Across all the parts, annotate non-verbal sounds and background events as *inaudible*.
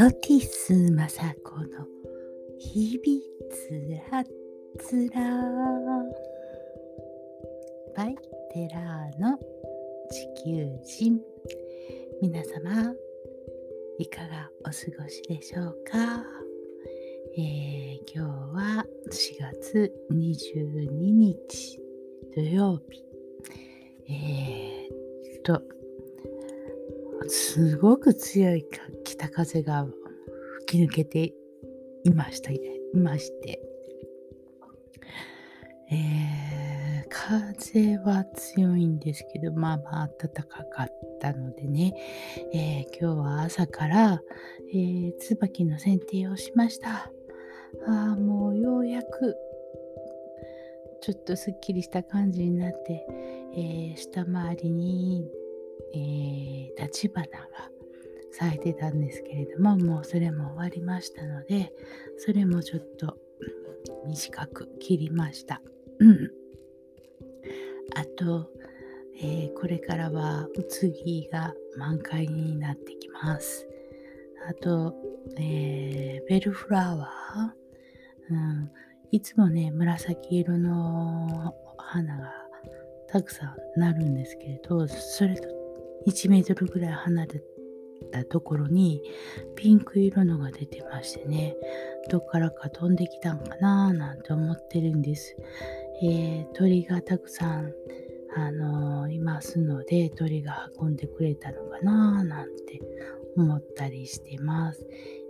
ソティスマサコの日々つらつら。バイテラーの地球人。皆様いかがお過ごしでしょうか、えー、今日は4月22日土曜日。えー、っとすごく強い北風が吹き抜けていました、いまして、えー、風は強いんですけど、まあまあ暖かかったのでね、えー、今日は朝から、えー、椿の剪定をしました。ああ、もうようやくちょっとすっきりした感じになって、えー、下回りにえー、立花が咲いてたんですけれどももうそれも終わりましたのでそれもちょっと短く切りました。あと、えー、これからはうつぎが満開になってきます。あと、えー、ベルフラワー、うん、いつもね紫色の花がたくさんなるんですけれどそれと1メートルぐらい離れたところにピンク色のが出てましてねどっからか飛んできたんかななんて思ってるんです、えー、鳥がたくさんあのー、いますので鳥が運んでくれたのかななんて思ったりしてます、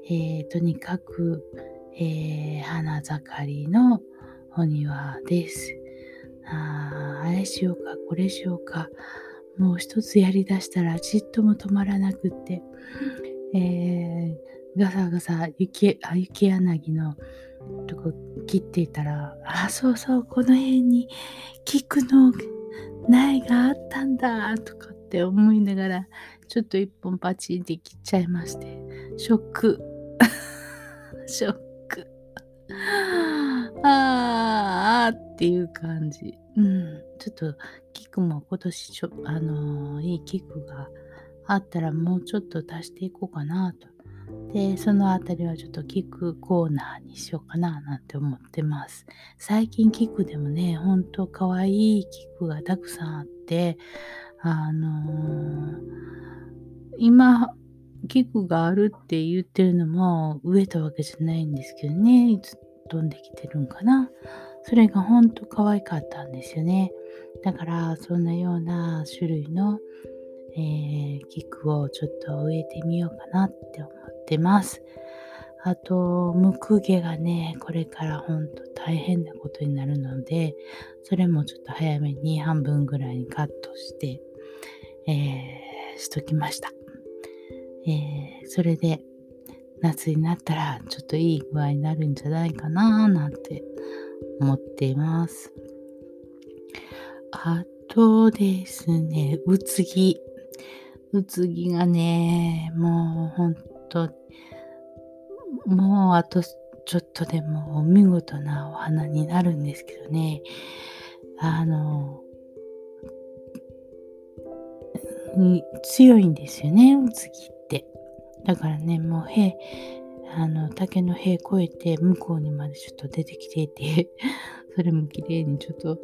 えー、とにかく、え花盛りのお庭です。ああれしようかこれしようかもう一つやりだしたらちっとも止まらなくって、えー、ガサガサ雪あ雪柳のとこ切っていたら、あ、そうそう、この辺に菊の苗があったんだとかって思いながら、ちょっと一本パチンって切っちゃいまして、ショック。*laughs* ショック。あーっていう感じ。うん。ちょっと、菊も今年ちょ、あのー、いい菊があったらもうちょっと足していこうかなと。で、そのあたりはちょっと菊コーナーにしようかななんて思ってます。最近菊でもね、ほんと可愛い菊がたくさんあって、あのー、今、菊があるって言ってるのも植えたわけじゃないんですけどね、いつ飛んできてるんかな。それがほんと可愛かったんですよね。だからそんなような種類の、えー、菊をちょっと植えてみようかなって思ってます。あと、ムクゲがね、これからほんと大変なことになるので、それもちょっと早めに半分ぐらいにカットして、えー、しときました。えー、それで夏になったらちょっといい具合になるんじゃないかななんて思っています。あとですね、うつぎ。うつぎがね、もうほんと、もうあとちょっとでも見事なお花になるんですけどね、あの、強いんですよね、うつぎって。だからね、もう塀、あの、竹の塀越えて向こうにまでちょっと出てきていて *laughs* それも綺麗にちょっと、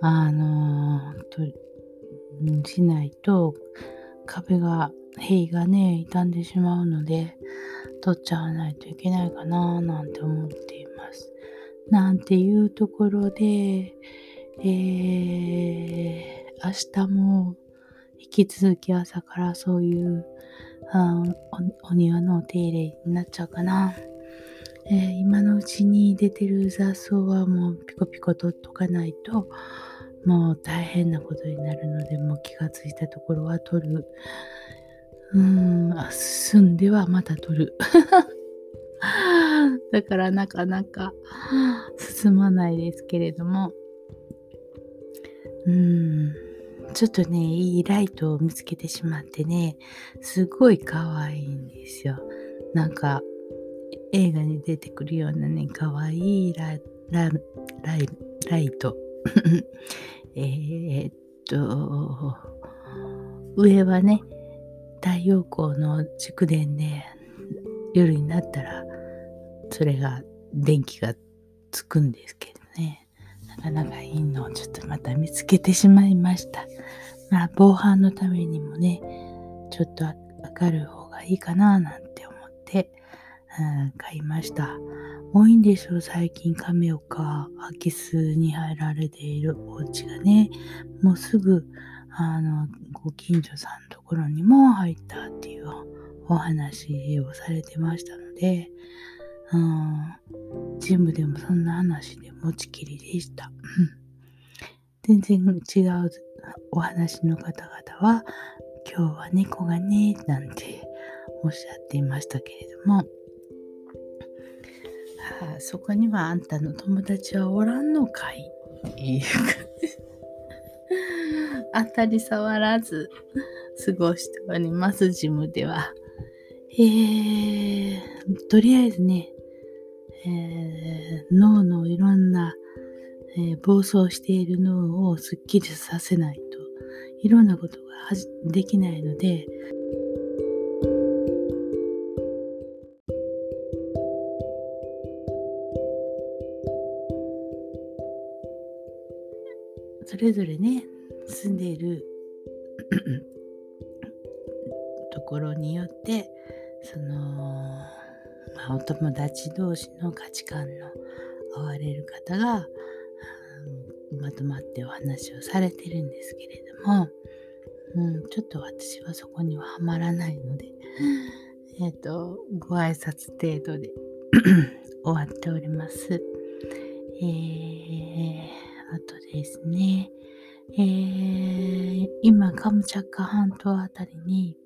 あのー、と、しないと、壁が、塀がね、傷んでしまうので、取っちゃわないといけないかな、なんて思っています。なんていうところで、えー、明日も引き続き朝からそういうあお庭のお手入れになっちゃうかな。えー、今のうちに出てる雑草はもうピコピコ取っとかないともう大変なことになるのでもう気がついたところは取る。うんあ進んではまた取る。*laughs* だからなかなか進まないですけれども。うんちょっとねいいライトを見つけてしまってねすごい可愛いんですよ。なんか映画に出てくるようなね、かわいいララライライト。*laughs* えっと、上はね、太陽光の蓄電で、夜になったらそれが電気がつくんですけどね。なかなかいいのをちょっとまた見つけてしまいました。まあ防犯のためにもねちょっと明るい方がいいかななんて思って、うん、買いました。多いんでしょう最近亀岡空き巣に入られているお家がね。もうすぐあのご近所さんのところにも入ったっていうお話をされてましたので、うん、ジムでもそんな話で持ちきりでした。全然違うお話の方々は、今日は猫がね、なんておっしゃっていましたけれども、はあ、そこにはあんたの友達はおらんのかい？ってい *laughs* 当たり障らず過ごしております、ジムでは。えー、とりあえずね、えー、脳のいろんな、えー、暴走している脳をすっきりさせないといろんなことができないので、れぞれね住んでいる *coughs* ところによってその、まあ、お友達同士の価値観の合われる方が、うん、まとまってお話をされてるんですけれども、うん、ちょっと私はそこにはハマらないので、えっ、ー、と、ご挨拶程度で *coughs* 終わっております。えー、あとですね、えー、今、カムチャッカ半島あたりに、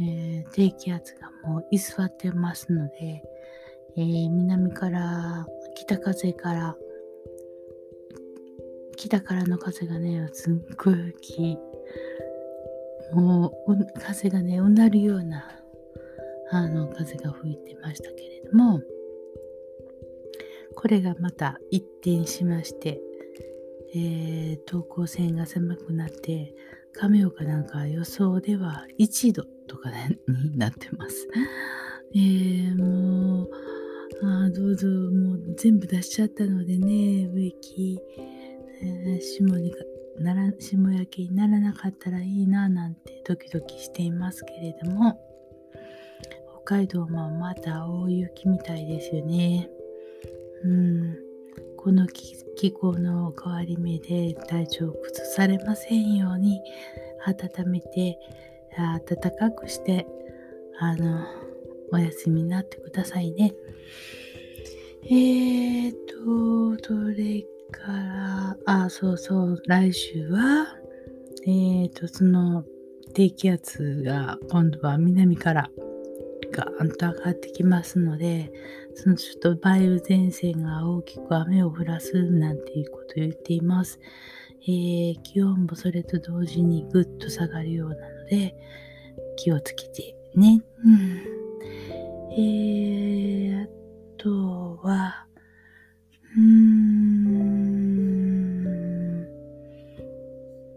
えー、低気圧がもう居座ってますので、えー、南から北風から北からの風がねすっごい吹きもう風がねうなるようなあの風が吹いてましたけれどもこれがまた一転しまして、えー、等高線が狭くなって亀岡なんか予想では1度とか、になってます。*laughs* えー、もう、あどうぞ、もう全部出しちゃったのでね、植木、えー、霜になら霜焼けにならなかったらいいななんてドキドキしていますけれども、北海道もまた大雪みたいですよね。うん、この気候の変わり目で体調を崩されませんように温めて暖かくしてあのお休みになってくださいね。えーと、どれから、あ、そうそう、来週は、えーと、その低気圧が今度は南からガーンと上がってきますので、そのちょっと梅雨前線が大きく雨を降らすなんていうことを言っています。えー、気温もそれと同時にぐっと下がるようなので、気をつけてね。うん、えー、あとは、うーん、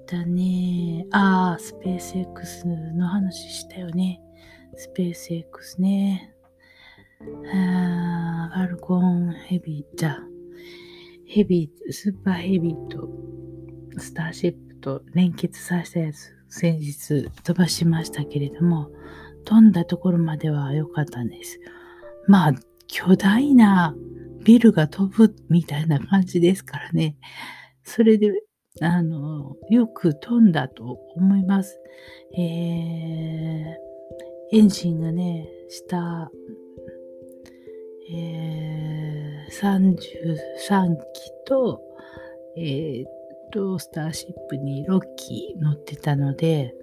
だね。ああ、スペース X の話したよね。スペース X ね。あファルコンヘビーじゃヘビー、スーパーヘビーとスターシップと連結させたやつ、先日飛ばしましたけれども、飛んだところまでは良かったんです。まあ、巨大なビルが飛ぶみたいな感じですからね。それで、あの、よく飛んだと思います。えー、エンジンがね、下、えー、33機と、えー、とスターシップに6機乗ってたので、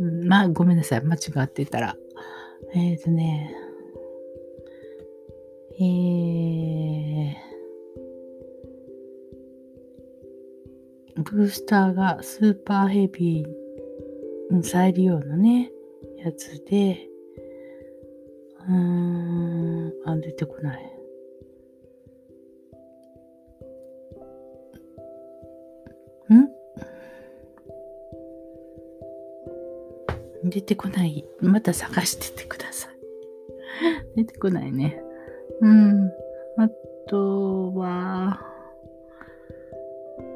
うん、まあごめんなさい。間違ってたら。えっ、とねえー、ブースターがスーパーヘビー再利用のねやつでうーんあ出てこないん？出てこない。また探しててください。*laughs* 出てこないね。うん。あとは、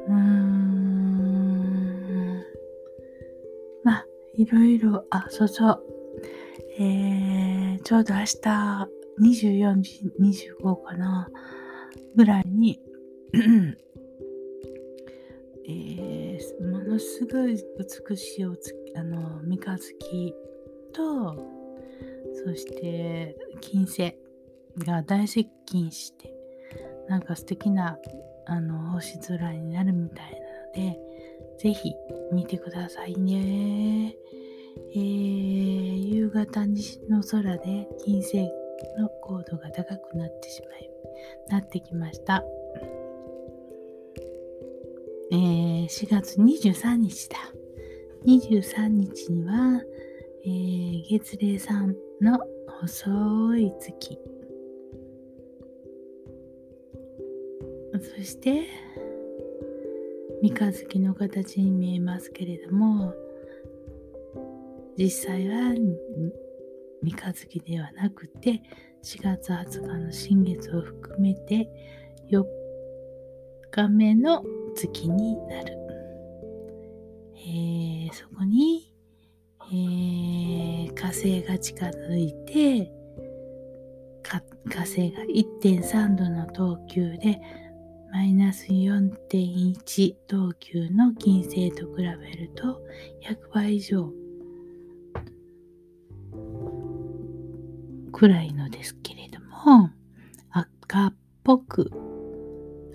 うーん。いろいろ、あ、そうそう。えー、ちょうど明日24時25かな、ぐらいに、*clears throat* えー、ものすごい美しいおつあの三日月とそして金星が大接近してなんか素敵なあの星空になるみたいなのでぜひ見てくださいね。えー、夕方西の空で金星の高度が高くなってしまいなってきました。えー、4月23日だ。23日には、えー、月齢さんの細い月。そして、三日月の形に見えますけれども、実際は三日月ではなくて、4月20日の新月を含めて4日目の月になる。えー、そこに、えー、火星が近づいて、火星が1.3度の等級で、マイナス4.1等級の金星と比べると100倍以上くらいのですけれども赤っぽく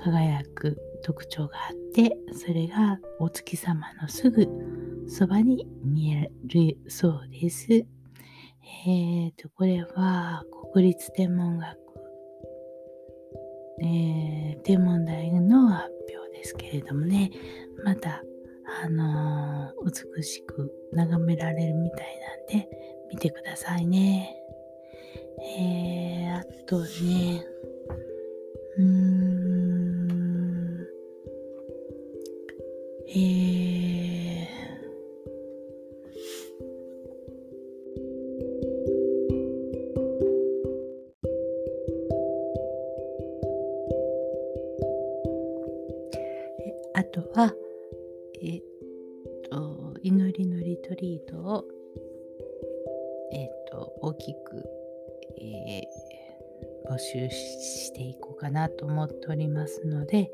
輝く特徴があってそれがお月様のすぐそばに見えるそうです。えーと、これは国立天文学、えー、天文台の発表ですけれどもね、また、あのー、美しく眺められるみたいなんで、見てくださいね。えー、あとね、うーん、えー、は、えっと、祈りのリトリートを、えっと、大きくえー、募集していこうかなと思っておりますので、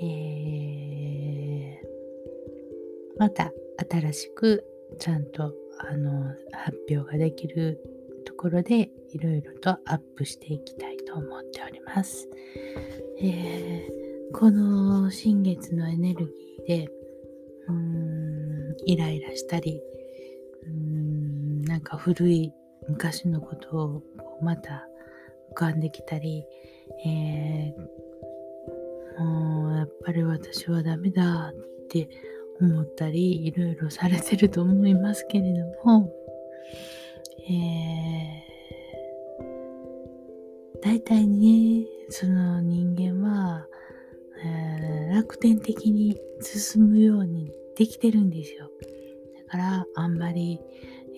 えー、また新しくちゃんとあの発表ができるところでいろいろとアップしていきたいと思っております。えー、この新月のエネルギーでうーんイライラしたりうーんなんか古い昔のことをまた浮かんできたり、えー、もうやっぱり私はダメだって思ったりいろいろされてると思いますけれども、えー、大体ねその人間は、楽天的に進むようにできてるんですよ。だからあんまり、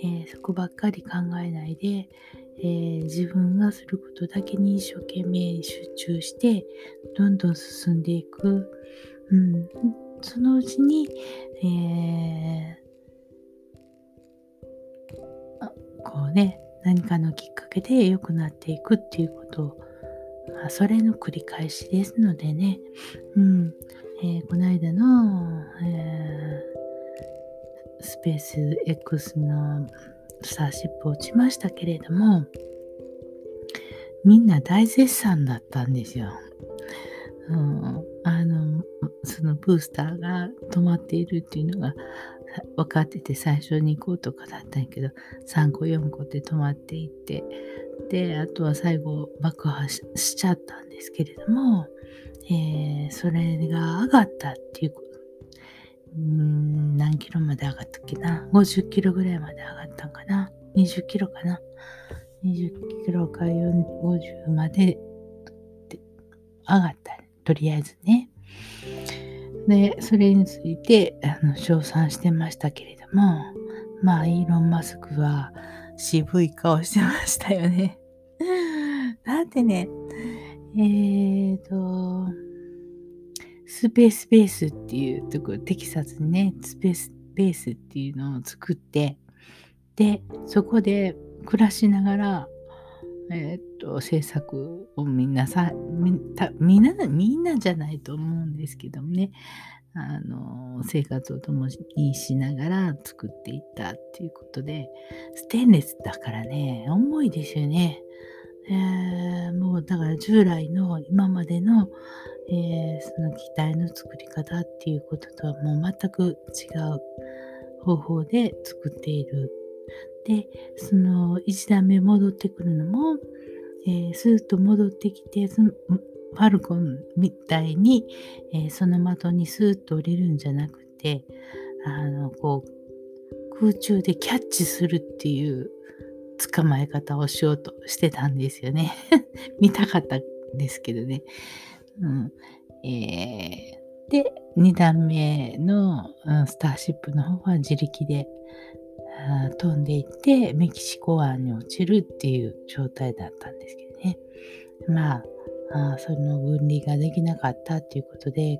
えー、そこばっかり考えないで、えー、自分がすることだけに一生懸命集中してどんどん進んでいく、うん、そのうちに、えー、こうね何かのきっかけで良くなっていくっていうことをそれの繰り返しですのでね、うん。えー、この間の、えー、スペース X のスターシップ落ちましたけれども、みんな大絶賛だったんですよ。うん、あの、そのブースターが止まっているっていうのが *laughs* 分かってて最初に行こうとかだったんやけど、3個4個って止まっていって、で、あとは最後爆破しちゃったんですけれども、えー、それが上がったっていうことん何キロまで上がったっけな ?50 キロぐらいまで上がったんかな ?20 キロかな ?20 キロか50まで上がった。とりあえずね。で、それについて、あの、称賛してましたけれども、まあ、イーロン・マスクは渋い顔してましたよね。だってね、えーと、スペースベースっていうとこ、テキサスにね、スペースベースっていうのを作って、で、そこで暮らしながら、えー、っと、制作をみんなさ、みんな、みんなじゃないと思うんですけどもね、あの、生活を共にしながら作っていったっていうことで、ステンレスだからね、重いですよね。えー、もうだから従来の今までの、えー、その機体の作り方っていうこととはもう全く違う方法で作っている。で、その1段目戻ってくるのも、えー、スーッと戻ってきて、そのファルコンみたいに、えー、その的にスーッと降りるんじゃなくて、あの、こう、空中でキャッチするっていう捕まえ方をしようとしてたんですよね。*laughs* 見たかったんですけどね。うんえー、で、2段目の、うん、スターシップの方は自力で飛んでいってメキシコ湾に落ちるっていう状態だったんですけどね。まあ、あその分離ができなかったっていうことで、えー、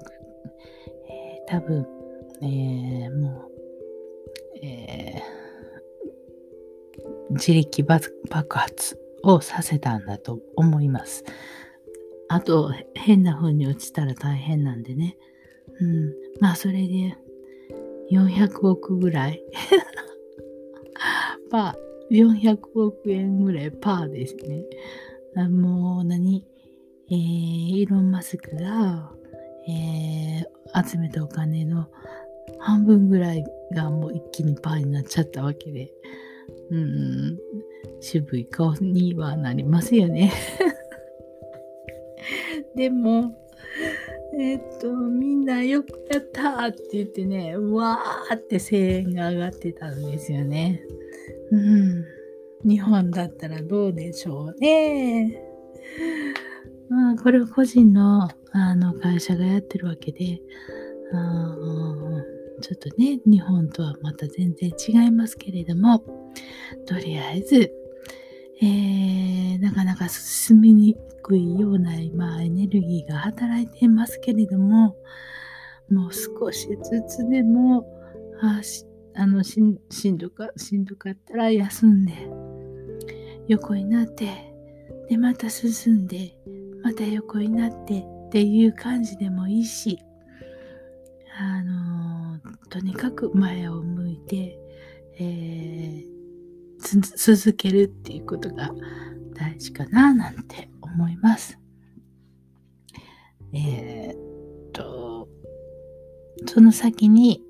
多分、えー、もう、えー、自力爆発をさせたんだと思います。あと、変な風に落ちたら大変なんでね。うん。まあ、それで、400億ぐらいパー、400億円ぐらいパーですね。もう何？えー、イーロン・マスクが、えー、集めたお金の半分ぐらいがもう一気にパーになっちゃったわけで、うん、渋い顔にはなりますよね。*laughs* でも、えっと、みんなよくやったって言ってね、わーって声援が上がってたんですよね。うん。日本だったらどうでしょうね。まあ、これは個人のあの会社がやってるわけで、あちょっとね、日本とはまた全然違いますけれども、とりあえず、えー、なかなか進みにくいような今エネルギーが働いていますけれども、もう少しずつでも、ああのしんしんどかしんどかったら休んで横になってでまた進んでまた横になってっていう感じでもいいしあのとにかく前を向いて、えー、続けるっていうことが大事かななんて思います。えー、っとその先に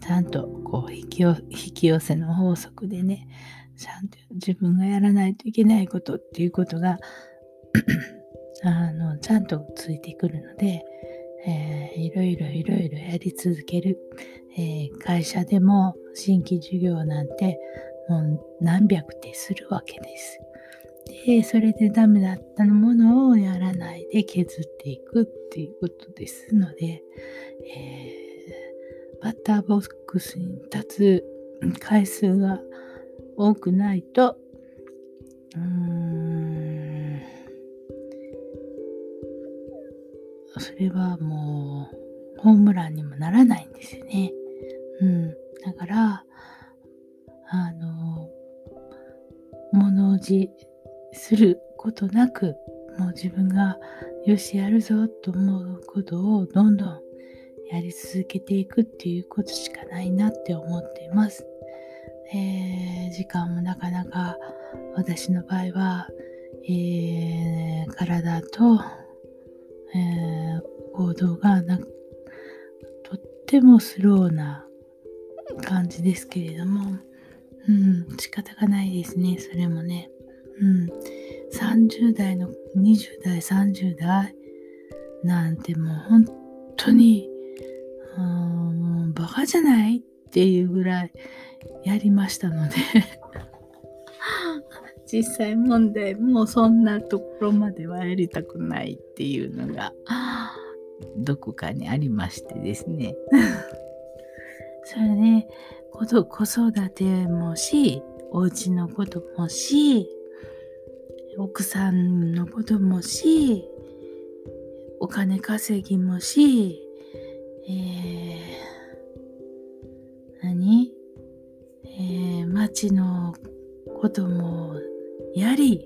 ちゃんとこう引き引き寄せの法則でねちゃんと自分がやらないといけないことっていうことが *clears throat* あのちゃんとついてくるので、えー、いろいろいろいろやり続ける、えー、会社でも新規事業なんてもう何百手するわけです。で、それでダメだったものをやらないで削っていくっていうことですので、えー、バッターボックスに立つ回数が多くないと、うーん、それはもう、ホームランにもならないんですよね。うん。だから、あの、物おじすることなく、もう自分がよしやるぞと思うことをどんどんやり続けていくっていうことしかないなって思っています。えー、時間もなかなか私の場合は、えー、体と、えー、行動がなとってもスローな感じですけれども、うん、仕方がないですね、それもね。うん、30代の20代、30代なんてもう本当に、もう、バカじゃない？っていうぐらい、やりましたので。*laughs* 実際問題もうそんなところまではやりたくないっていうのがどこかにありましてですね。*laughs* それね子育てもしお家のこともし奥さんのこともし、お金稼ぎもし、えー、町のこともやり、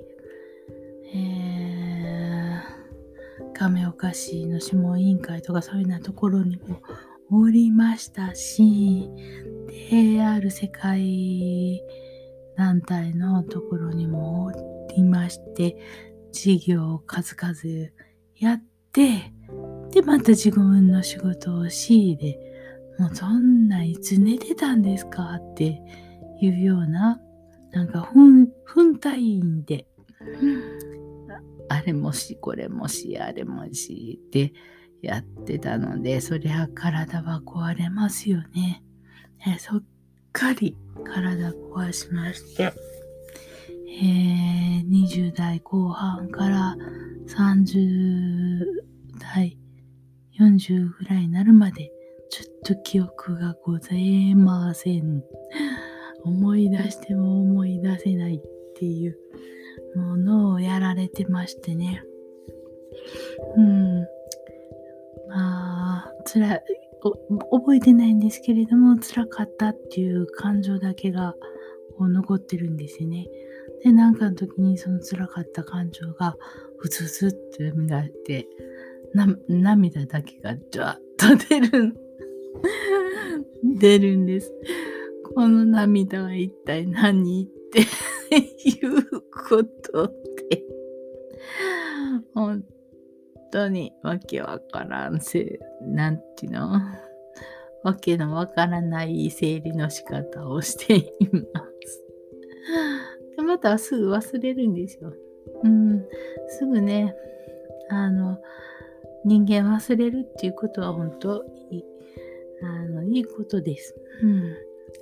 えー、亀岡市の諮問委員会とかそういうようなところにもおりましたし、で、ある世界団体のところにもおりまして、事業を数々やって、で、また自分の仕事をし、で、もうそんないつ寝てたんですかっていうような、なんか、ふん、分隊員で、あれもし、これもし、あれもし、ってやってたので、そりゃ体は壊れますよね。そっかり体壊しまして、えー、20代後半から30代、40ぐらいになるまで、ちょっと記憶がございません。思い出しても思い出せないっていうものをやられてましてね。うん。まあ、つらい、覚えてないんですけれども、辛かったっていう感情だけがこう残ってるんですよね。で、なんかの時にその辛かった感情がふつふつって蘇って、涙だけがジワッと出る、出るんです。この涙は一体何って *laughs* いうことで、本当にわけわからんせ、なんていうの？わけのわからない整理の仕方をしています。でまたすぐ忘れるんですよ。うん、すぐね、あの、人間忘れるっていうことは本当いい、あの、いいことです。うん。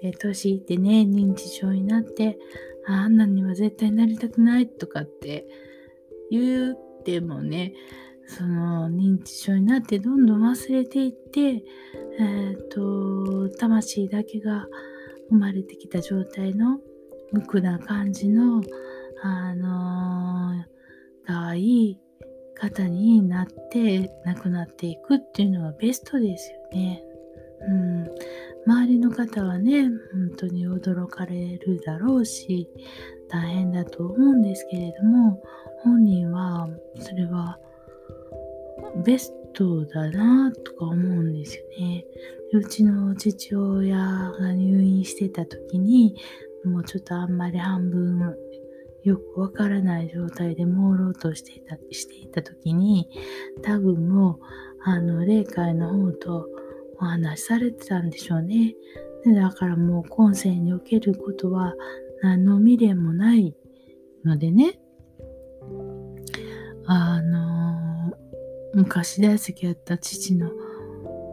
え年いってね、認知症になって、あんなには絶対なりたくないとかって言ってもね、その認知症になってどんどん忘れていって、えっ、ー、と、魂だけが生まれてきた状態の無垢な感じの、あのー、がいい方になって亡くなっていくっていうのはベストですよね。うん、周りの方はね、本当に驚かれるだろうし、大変だと思うんですけれども、本人はそれはベストだなとか思うんですよね。うちの父親が入院してた時に、もうちょっとあんまり半分よくわからない状態で朦朧としていたしていた時に、多分もう、あの、霊界の方とお話しされてたんでしょうね。でだからもう今世におけることは何の未練もないのでね、あのー、昔大好きだった父の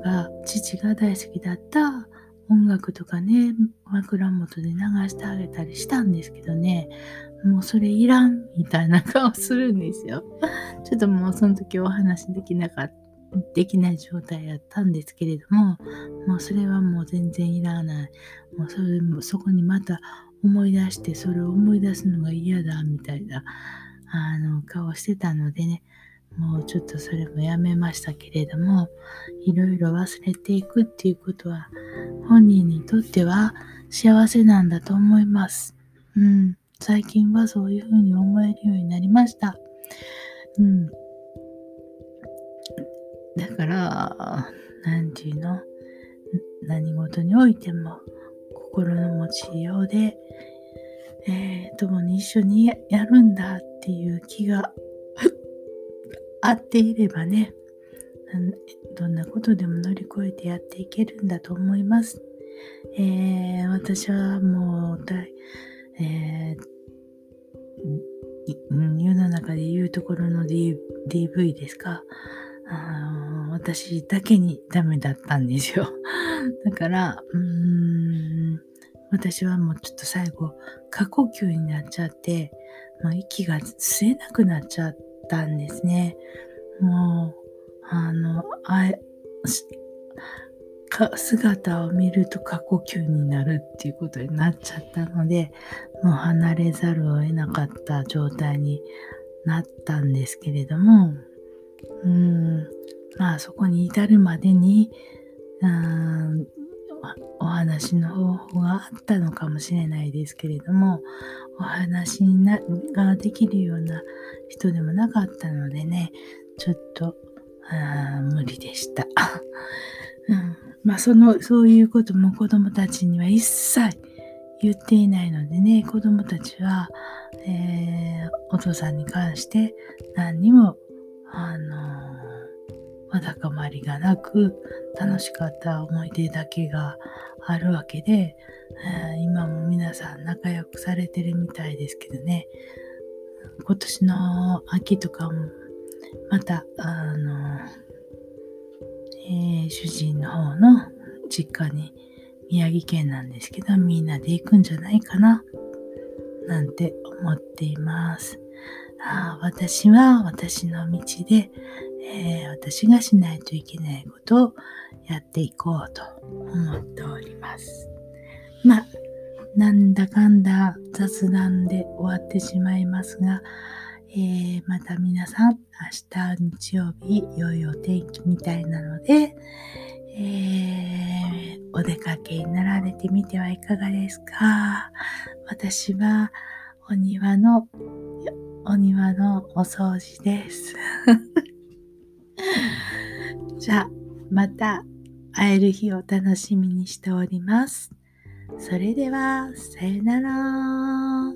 が、父が大好きだった音楽とかね、枕元で流してあげたりしたんですけどね、もうそれいらんみたいな顔するんですよ。ちょっともうその時お話できなかっ。できない状態やったんですけれども、もうそれはもう全然いらない。もうそれもそこにまた思い出して、それを思い出すのが嫌だみたいな、あの、顔してたのでね、もうちょっとそれもやめましたけれども、いろいろ忘れていくっていうことは、本人にとっては幸せなんだと思います。うん。最近はそういうふうに思えるようになりました。うん。だから、何て言うの？何事においても心の持ちようで、えー、共に一緒にやるんだっていう気が *laughs* あっていればね、どんなことでも乗り越えてやっていけるんだと思います。えー、私はもう大、えー、世の中で言うところの、D、DV ですか？あ私だけにダメだったんですよ。*laughs* だから、うーん、私はもうちょっと最後、過呼吸になっちゃって、もう息が吸えなくなっちゃったんですね。もう、あの、あ姿を見ると過呼吸になるっていうことになっちゃったので、もう離れざるを得なかった状態になったんですけれども、うん、まあそこに至るまでに、うんお話の方法があったのかもしれないですけれども、お話ができるような人でもなかったのでね、ちょっと無理でした。*laughs* うん、まあその、そういうことも子供たちには一切言っていないのでね、子供たちは、えー、お父さんに関して何にも、あの、わだかまりがなく、楽しかった思い出だけがあるわけで、え、今も皆さん仲良くされてるみたいですけどね、今年の秋とかも、また、あのえー、主人の方の実家に宮城県なんですけど、みんなで行くんじゃないかな、なんて思っています。あ私は私の道で、えー、私がしないといけないことをやっていこうと思っております。まあ、なんだかんだ雑談で終わってしまいますが、えー、また皆さん、明日日曜日、良いお天気みたいなので、えー、お出かけになられてみてはいかがですか？私はお庭の、お庭のお掃除です。*laughs* じゃあ、また会える日を楽しみにしております。それでは、さよなら。